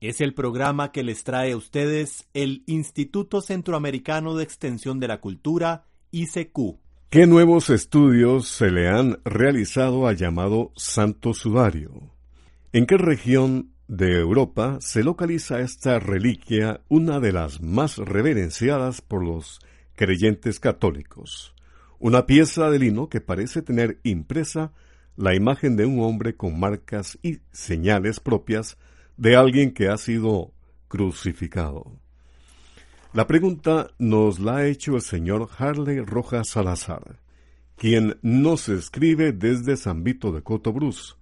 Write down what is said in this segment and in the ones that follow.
Es el programa que les trae a ustedes el Instituto Centroamericano de Extensión de la Cultura, ICQ. ¿Qué nuevos estudios se le han realizado al llamado Santo Sudario? ¿En qué región de Europa se localiza esta reliquia, una de las más reverenciadas por los creyentes católicos? Una pieza de lino que parece tener impresa la imagen de un hombre con marcas y señales propias de alguien que ha sido crucificado. La pregunta nos la ha hecho el señor Harley Rojas Salazar, quien nos escribe desde San Vito de Cotobruz,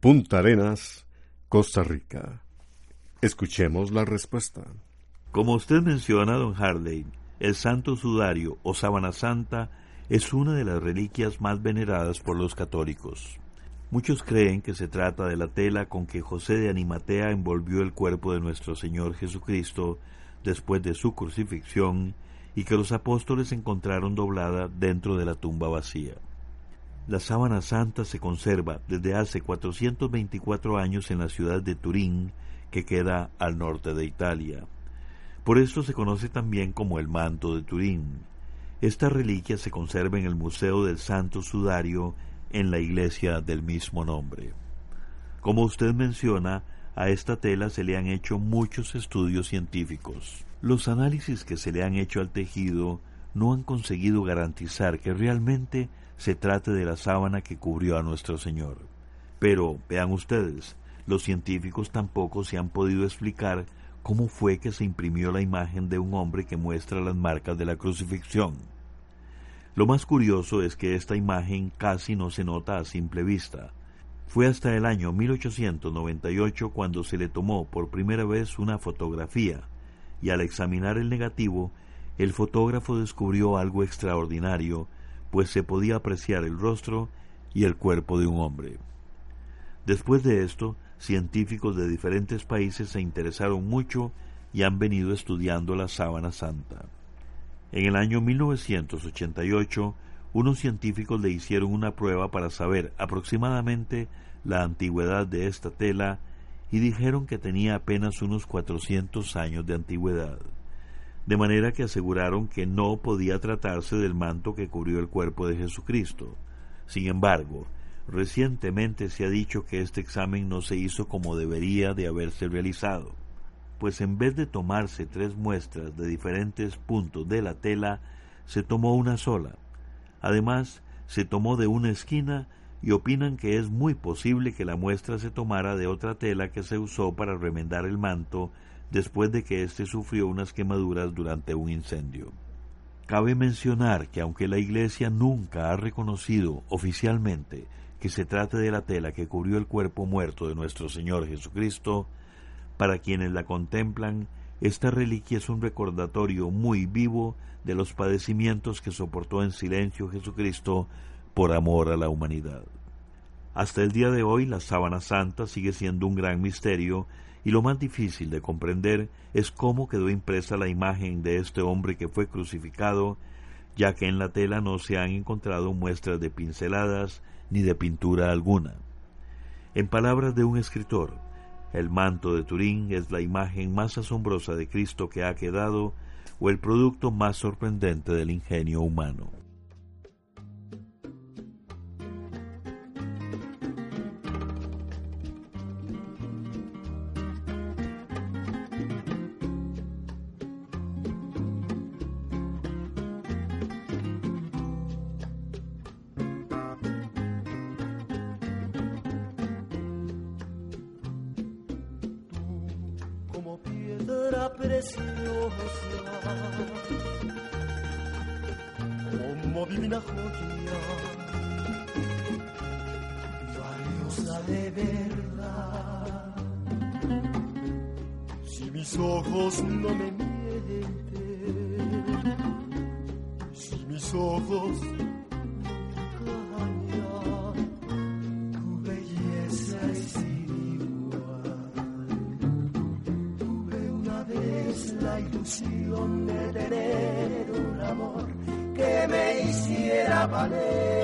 Punta Arenas, Costa Rica. Escuchemos la respuesta. Como usted menciona, don Harley, el Santo Sudario o Sábana Santa es una de las reliquias más veneradas por los católicos. Muchos creen que se trata de la tela con que José de Animatea envolvió el cuerpo de nuestro Señor Jesucristo después de su crucifixión y que los apóstoles encontraron doblada dentro de la tumba vacía. La sábana santa se conserva desde hace 424 años en la ciudad de Turín, que queda al norte de Italia. Por esto se conoce también como el manto de Turín. Esta reliquia se conserva en el Museo del Santo Sudario en la iglesia del mismo nombre. Como usted menciona, a esta tela se le han hecho muchos estudios científicos. Los análisis que se le han hecho al tejido no han conseguido garantizar que realmente se trate de la sábana que cubrió a nuestro Señor. Pero, vean ustedes, los científicos tampoco se han podido explicar cómo fue que se imprimió la imagen de un hombre que muestra las marcas de la crucifixión. Lo más curioso es que esta imagen casi no se nota a simple vista. Fue hasta el año 1898 cuando se le tomó por primera vez una fotografía, y al examinar el negativo, el fotógrafo descubrió algo extraordinario, pues se podía apreciar el rostro y el cuerpo de un hombre. Después de esto, científicos de diferentes países se interesaron mucho y han venido estudiando la sábana santa. En el año 1988, unos científicos le hicieron una prueba para saber aproximadamente la antigüedad de esta tela y dijeron que tenía apenas unos 400 años de antigüedad. De manera que aseguraron que no podía tratarse del manto que cubrió el cuerpo de Jesucristo. Sin embargo, recientemente se ha dicho que este examen no se hizo como debería de haberse realizado pues en vez de tomarse tres muestras de diferentes puntos de la tela, se tomó una sola. Además, se tomó de una esquina y opinan que es muy posible que la muestra se tomara de otra tela que se usó para remendar el manto después de que éste sufrió unas quemaduras durante un incendio. Cabe mencionar que aunque la Iglesia nunca ha reconocido oficialmente que se trate de la tela que cubrió el cuerpo muerto de nuestro Señor Jesucristo, para quienes la contemplan, esta reliquia es un recordatorio muy vivo de los padecimientos que soportó en silencio Jesucristo por amor a la humanidad. Hasta el día de hoy la sábana santa sigue siendo un gran misterio y lo más difícil de comprender es cómo quedó impresa la imagen de este hombre que fue crucificado, ya que en la tela no se han encontrado muestras de pinceladas ni de pintura alguna. En palabras de un escritor, el manto de Turín es la imagen más asombrosa de Cristo que ha quedado, o el producto más sorprendente del ingenio humano. Mis ojos de tener un amor que me hiciera valer.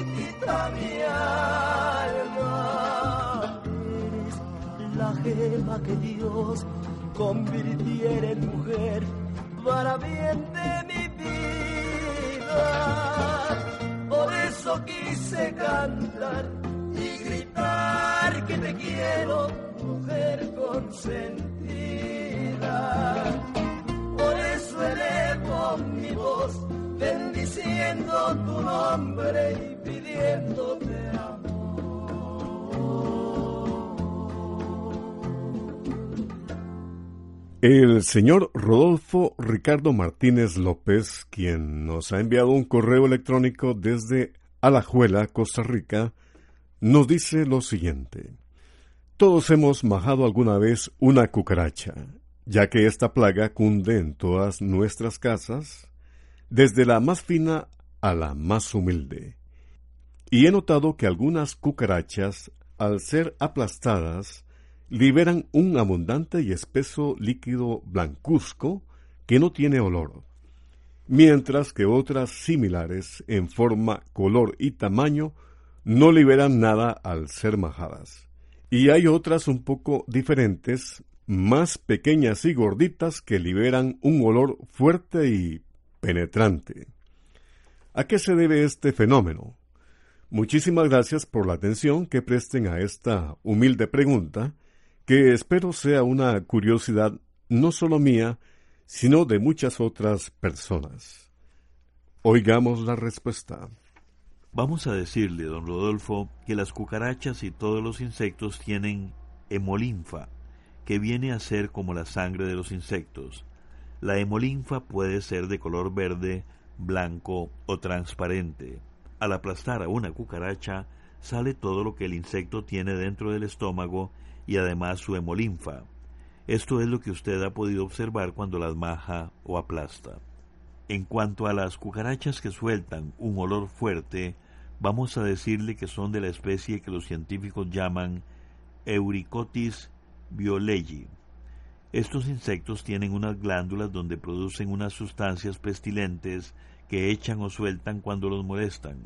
mi alma. La gema que Dios convirtiera en mujer para bien de mi vida. Por eso quise cantar y gritar que te quiero, mujer consentida. Bendiciendo tu nombre y pidiéndote amor. El señor Rodolfo Ricardo Martínez López, quien nos ha enviado un correo electrónico desde Alajuela, Costa Rica, nos dice lo siguiente. Todos hemos majado alguna vez una cucaracha, ya que esta plaga cunde en todas nuestras casas, desde la más fina a la más humilde. Y he notado que algunas cucarachas, al ser aplastadas, liberan un abundante y espeso líquido blancuzco que no tiene olor, mientras que otras similares en forma, color y tamaño no liberan nada al ser majadas. Y hay otras un poco diferentes, más pequeñas y gorditas que liberan un olor fuerte y penetrante. ¿A qué se debe este fenómeno? Muchísimas gracias por la atención que presten a esta humilde pregunta, que espero sea una curiosidad no solo mía, sino de muchas otras personas. Oigamos la respuesta. Vamos a decirle, don Rodolfo, que las cucarachas y todos los insectos tienen hemolinfa, que viene a ser como la sangre de los insectos. La hemolinfa puede ser de color verde, blanco o transparente. Al aplastar a una cucaracha, sale todo lo que el insecto tiene dentro del estómago y además su hemolinfa. Esto es lo que usted ha podido observar cuando las maja o aplasta. En cuanto a las cucarachas que sueltan un olor fuerte, vamos a decirle que son de la especie que los científicos llaman Euricotis violegi. Estos insectos tienen unas glándulas donde producen unas sustancias pestilentes que echan o sueltan cuando los molestan.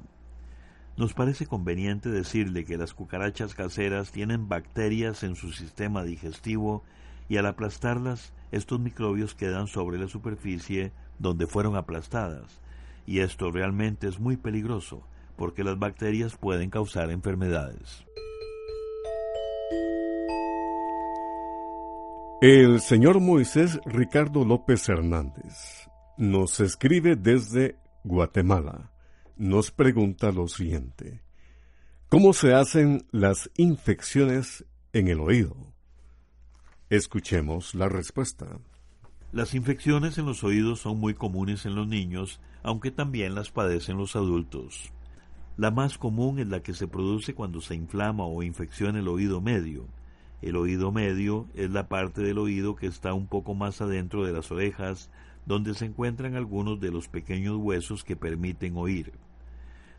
Nos parece conveniente decirle que las cucarachas caseras tienen bacterias en su sistema digestivo y al aplastarlas estos microbios quedan sobre la superficie donde fueron aplastadas, y esto realmente es muy peligroso porque las bacterias pueden causar enfermedades. El señor Moisés Ricardo López Hernández nos escribe desde Guatemala. nos pregunta lo siguiente. ¿Cómo se hacen las infecciones en el oído? Escuchemos la respuesta. Las infecciones en los oídos son muy comunes en los niños, aunque también las padecen los adultos. La más común es la que se produce cuando se inflama o infecciona el oído medio. El oído medio es la parte del oído que está un poco más adentro de las orejas, donde se encuentran algunos de los pequeños huesos que permiten oír.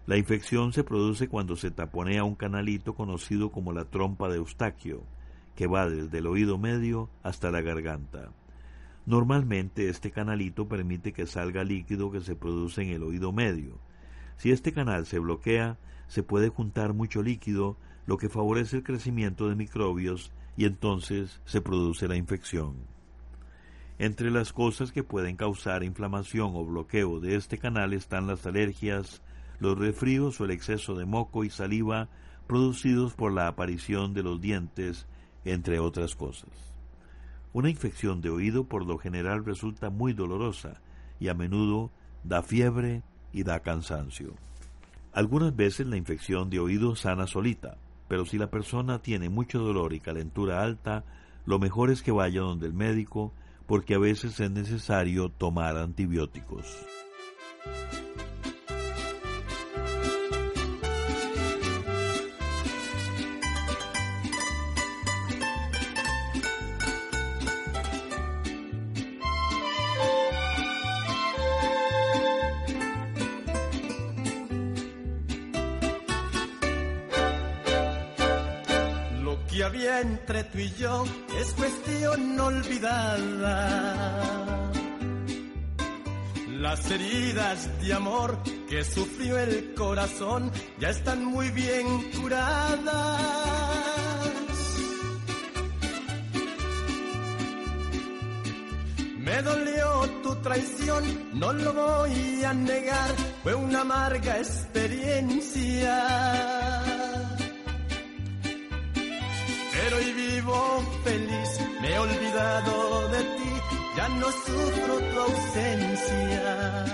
La infección se produce cuando se taponea un canalito conocido como la trompa de Eustaquio, que va desde el oído medio hasta la garganta. Normalmente este canalito permite que salga líquido que se produce en el oído medio. Si este canal se bloquea, se puede juntar mucho líquido, lo que favorece el crecimiento de microbios y entonces se produce la infección. Entre las cosas que pueden causar inflamación o bloqueo de este canal están las alergias, los resfríos o el exceso de moco y saliva producidos por la aparición de los dientes, entre otras cosas. Una infección de oído por lo general resulta muy dolorosa y a menudo da fiebre y da cansancio. Algunas veces la infección de oído sana solita, pero si la persona tiene mucho dolor y calentura alta, lo mejor es que vaya donde el médico porque a veces es necesario tomar antibióticos. Había entre tú y yo es cuestión olvidada. Las heridas de amor que sufrió el corazón ya están muy bien curadas. Me dolió tu traición, no lo voy a negar, fue una amarga experiencia me he olvidado de ti, ya no sufro tu ausencia.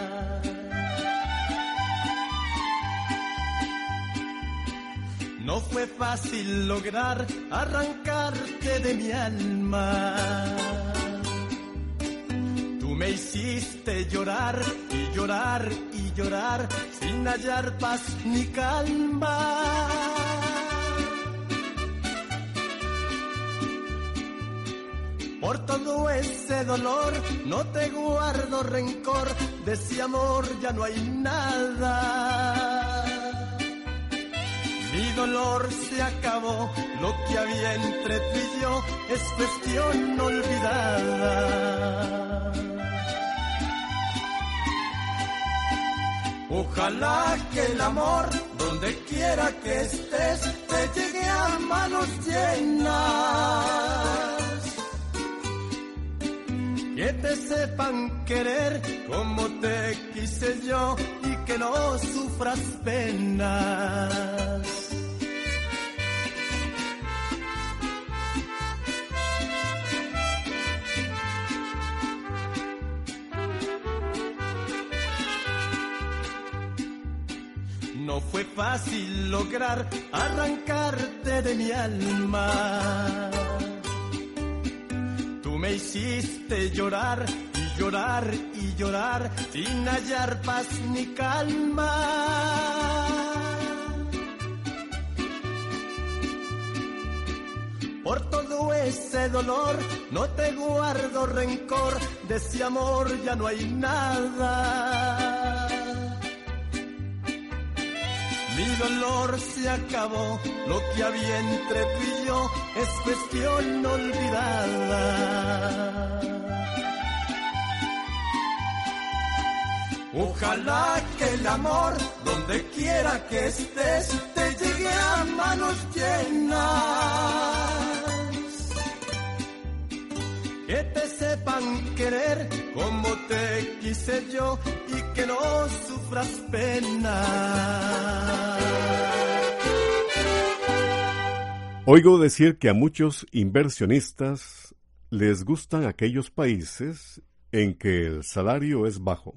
No fue fácil lograr arrancarte de mi alma. Tú me hiciste llorar y llorar y llorar sin hallar paz ni calma. Ese dolor no te guardo rencor, de ese amor ya no hay nada. Mi dolor se acabó, lo que había entre tú y yo es cuestión olvidada. Ojalá que el amor, donde quiera que estés, te llegue a manos llenas te sepan querer como te quise yo y que no sufras penas. No fue fácil lograr arrancarte de mi alma me hiciste llorar y llorar y llorar sin hallar paz ni calma. Por todo ese dolor no te guardo rencor, de ese amor ya no hay nada. Mi dolor se acabó, lo que había entre tú y yo es cuestión olvidada. Ojalá que el amor, donde quiera que estés, te llegue a manos llenas. Que te sepan querer como te quise yo y que no sufras pena. Oigo decir que a muchos inversionistas les gustan aquellos países en que el salario es bajo.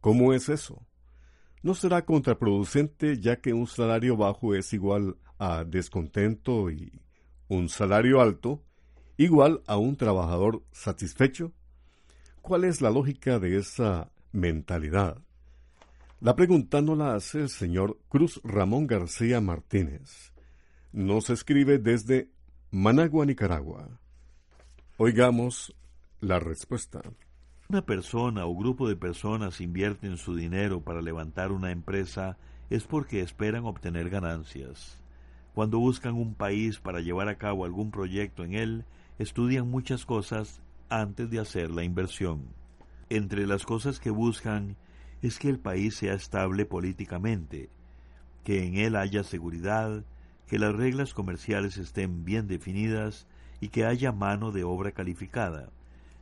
¿Cómo es eso? no será contraproducente ya que un salario bajo es igual a descontento y un salario alto igual a un trabajador satisfecho? ¿Cuál es la lógica de esa mentalidad? La pregunta no la hace el señor Cruz Ramón García Martínez. Nos escribe desde Managua, Nicaragua. Oigamos la respuesta. Una persona o grupo de personas invierten su dinero para levantar una empresa es porque esperan obtener ganancias. Cuando buscan un país para llevar a cabo algún proyecto en él, estudian muchas cosas antes de hacer la inversión. Entre las cosas que buscan es que el país sea estable políticamente, que en él haya seguridad, que las reglas comerciales estén bien definidas y que haya mano de obra calificada.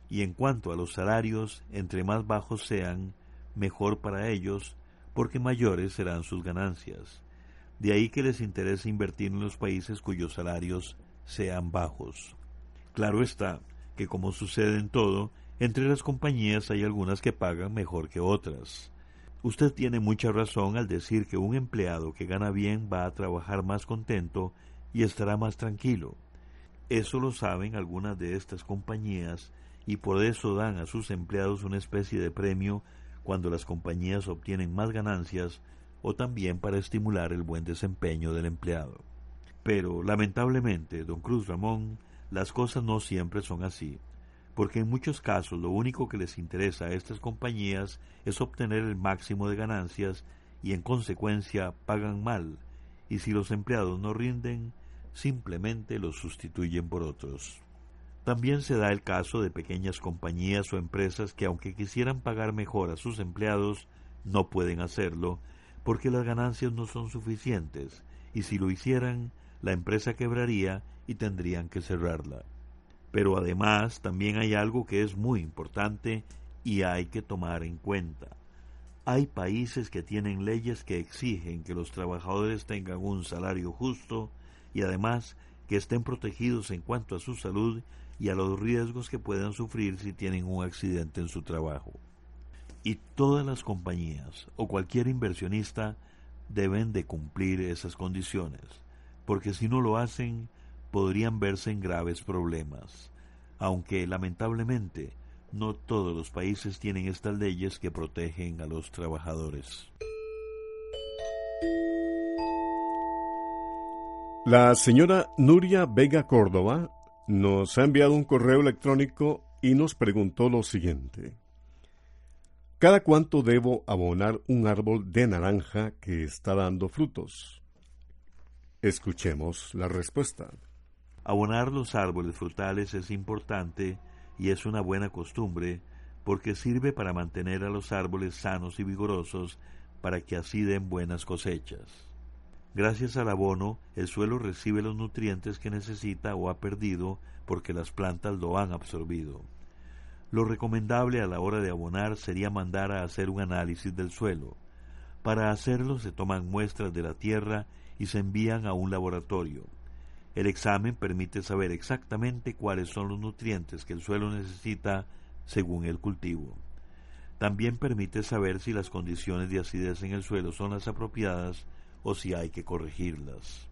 Y en cuanto a los salarios, entre más bajos sean, mejor para ellos, porque mayores serán sus ganancias. De ahí que les interesa invertir en los países cuyos salarios sean bajos. Claro está que como sucede en todo, entre las compañías hay algunas que pagan mejor que otras. Usted tiene mucha razón al decir que un empleado que gana bien va a trabajar más contento y estará más tranquilo. Eso lo saben algunas de estas compañías y por eso dan a sus empleados una especie de premio cuando las compañías obtienen más ganancias o también para estimular el buen desempeño del empleado. Pero, lamentablemente, don Cruz Ramón, las cosas no siempre son así porque en muchos casos lo único que les interesa a estas compañías es obtener el máximo de ganancias y en consecuencia pagan mal, y si los empleados no rinden, simplemente los sustituyen por otros. También se da el caso de pequeñas compañías o empresas que aunque quisieran pagar mejor a sus empleados, no pueden hacerlo, porque las ganancias no son suficientes, y si lo hicieran, la empresa quebraría y tendrían que cerrarla. Pero además también hay algo que es muy importante y hay que tomar en cuenta. Hay países que tienen leyes que exigen que los trabajadores tengan un salario justo y además que estén protegidos en cuanto a su salud y a los riesgos que puedan sufrir si tienen un accidente en su trabajo. Y todas las compañías o cualquier inversionista deben de cumplir esas condiciones, porque si no lo hacen, podrían verse en graves problemas, aunque lamentablemente no todos los países tienen estas leyes que protegen a los trabajadores. La señora Nuria Vega Córdoba nos ha enviado un correo electrónico y nos preguntó lo siguiente. ¿Cada cuánto debo abonar un árbol de naranja que está dando frutos? Escuchemos la respuesta. Abonar los árboles frutales es importante y es una buena costumbre porque sirve para mantener a los árboles sanos y vigorosos para que así den buenas cosechas. Gracias al abono, el suelo recibe los nutrientes que necesita o ha perdido porque las plantas lo han absorbido. Lo recomendable a la hora de abonar sería mandar a hacer un análisis del suelo. Para hacerlo se toman muestras de la tierra y se envían a un laboratorio. El examen permite saber exactamente cuáles son los nutrientes que el suelo necesita según el cultivo. También permite saber si las condiciones de acidez en el suelo son las apropiadas o si hay que corregirlas.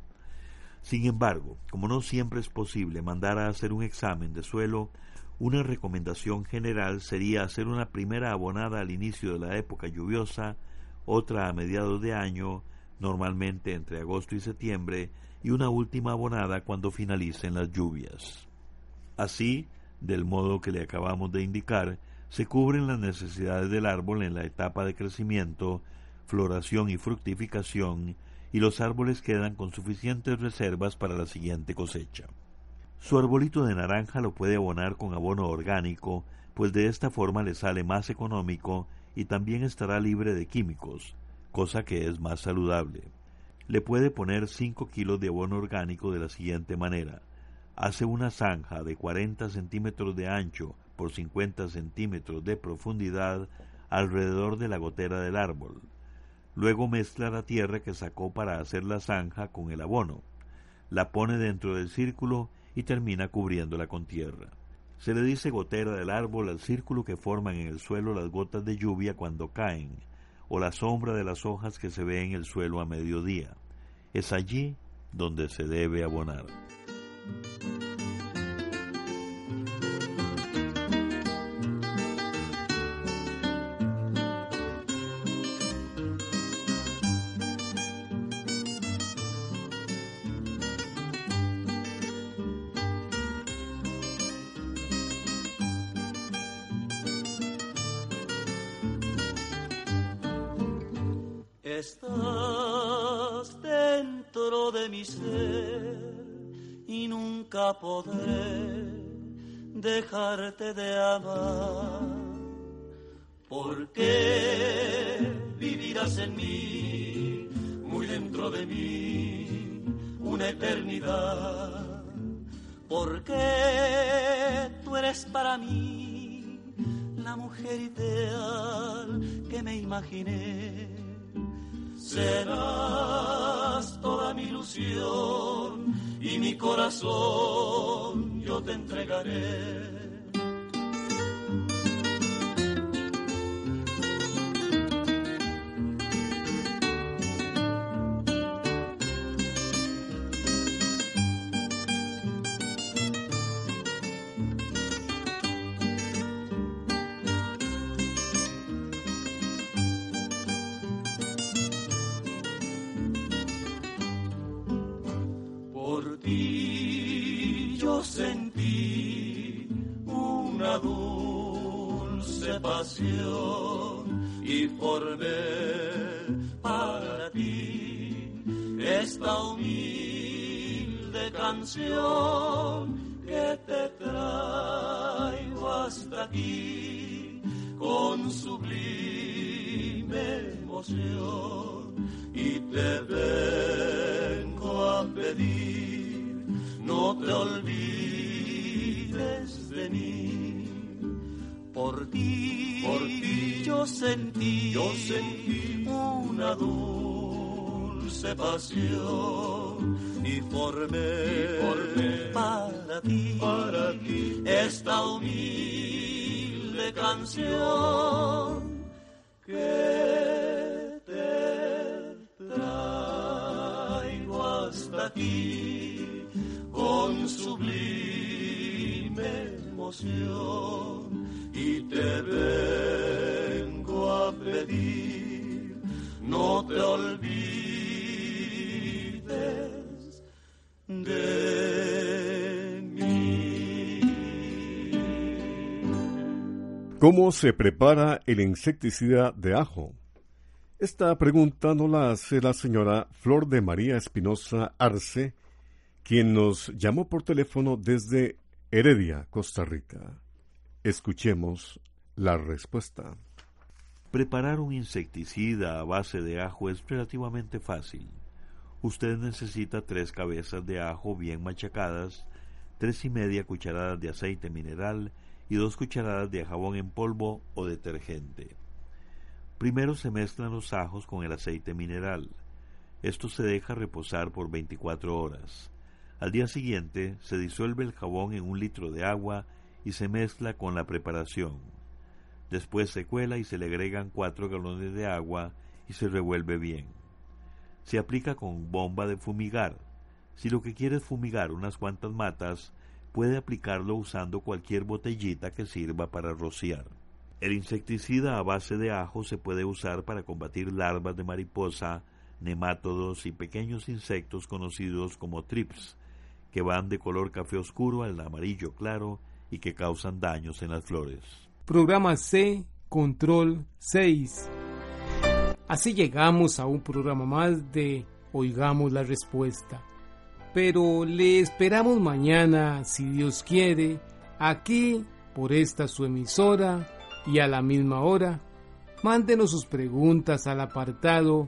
Sin embargo, como no siempre es posible mandar a hacer un examen de suelo, una recomendación general sería hacer una primera abonada al inicio de la época lluviosa, otra a mediados de año, normalmente entre agosto y septiembre, y una última abonada cuando finalicen las lluvias. Así, del modo que le acabamos de indicar, se cubren las necesidades del árbol en la etapa de crecimiento, floración y fructificación, y los árboles quedan con suficientes reservas para la siguiente cosecha. Su arbolito de naranja lo puede abonar con abono orgánico, pues de esta forma le sale más económico y también estará libre de químicos, cosa que es más saludable le puede poner 5 kilos de abono orgánico de la siguiente manera. Hace una zanja de 40 centímetros de ancho por 50 centímetros de profundidad alrededor de la gotera del árbol. Luego mezcla la tierra que sacó para hacer la zanja con el abono. La pone dentro del círculo y termina cubriéndola con tierra. Se le dice gotera del árbol al círculo que forman en el suelo las gotas de lluvia cuando caen, o la sombra de las hojas que se ve en el suelo a mediodía. Es allí donde se debe abonar. Dejarte de amar. Porque vivirás en mí, muy dentro de mí, una eternidad. Porque tú eres para mí la mujer ideal que me imaginé serás toda mi ilusión y mi corazón yo te entregaré. Y formé para ti esta humilde canción que te traigo hasta aquí con sublime emoción y te vengo a pedir no te olvides de mí. Por ti, por ti yo sentí, yo sentí una dulce pasión y formé, para ti, para ti esta humilde canción que te traigo hasta aquí y te vengo a pedir, no te olvides de mí. ¿Cómo se prepara el insecticida de ajo? Esta pregunta nos la hace la señora Flor de María Espinosa Arce, quien nos llamó por teléfono desde Heredia, Costa Rica. Escuchemos la respuesta. Preparar un insecticida a base de ajo es relativamente fácil. Usted necesita tres cabezas de ajo bien machacadas, tres y media cucharadas de aceite mineral y dos cucharadas de jabón en polvo o detergente. Primero se mezclan los ajos con el aceite mineral. Esto se deja reposar por 24 horas. Al día siguiente se disuelve el jabón en un litro de agua y se mezcla con la preparación. Después se cuela y se le agregan cuatro galones de agua y se revuelve bien. Se aplica con bomba de fumigar. Si lo que quiere es fumigar unas cuantas matas, puede aplicarlo usando cualquier botellita que sirva para rociar. El insecticida a base de ajo se puede usar para combatir larvas de mariposa, nemátodos y pequeños insectos conocidos como trips, que van de color café oscuro al amarillo claro y que causan daños en las flores. Programa C, Control 6. Así llegamos a un programa más de Oigamos la Respuesta. Pero le esperamos mañana, si Dios quiere, aquí por esta su emisora y a la misma hora. Mándenos sus preguntas al apartado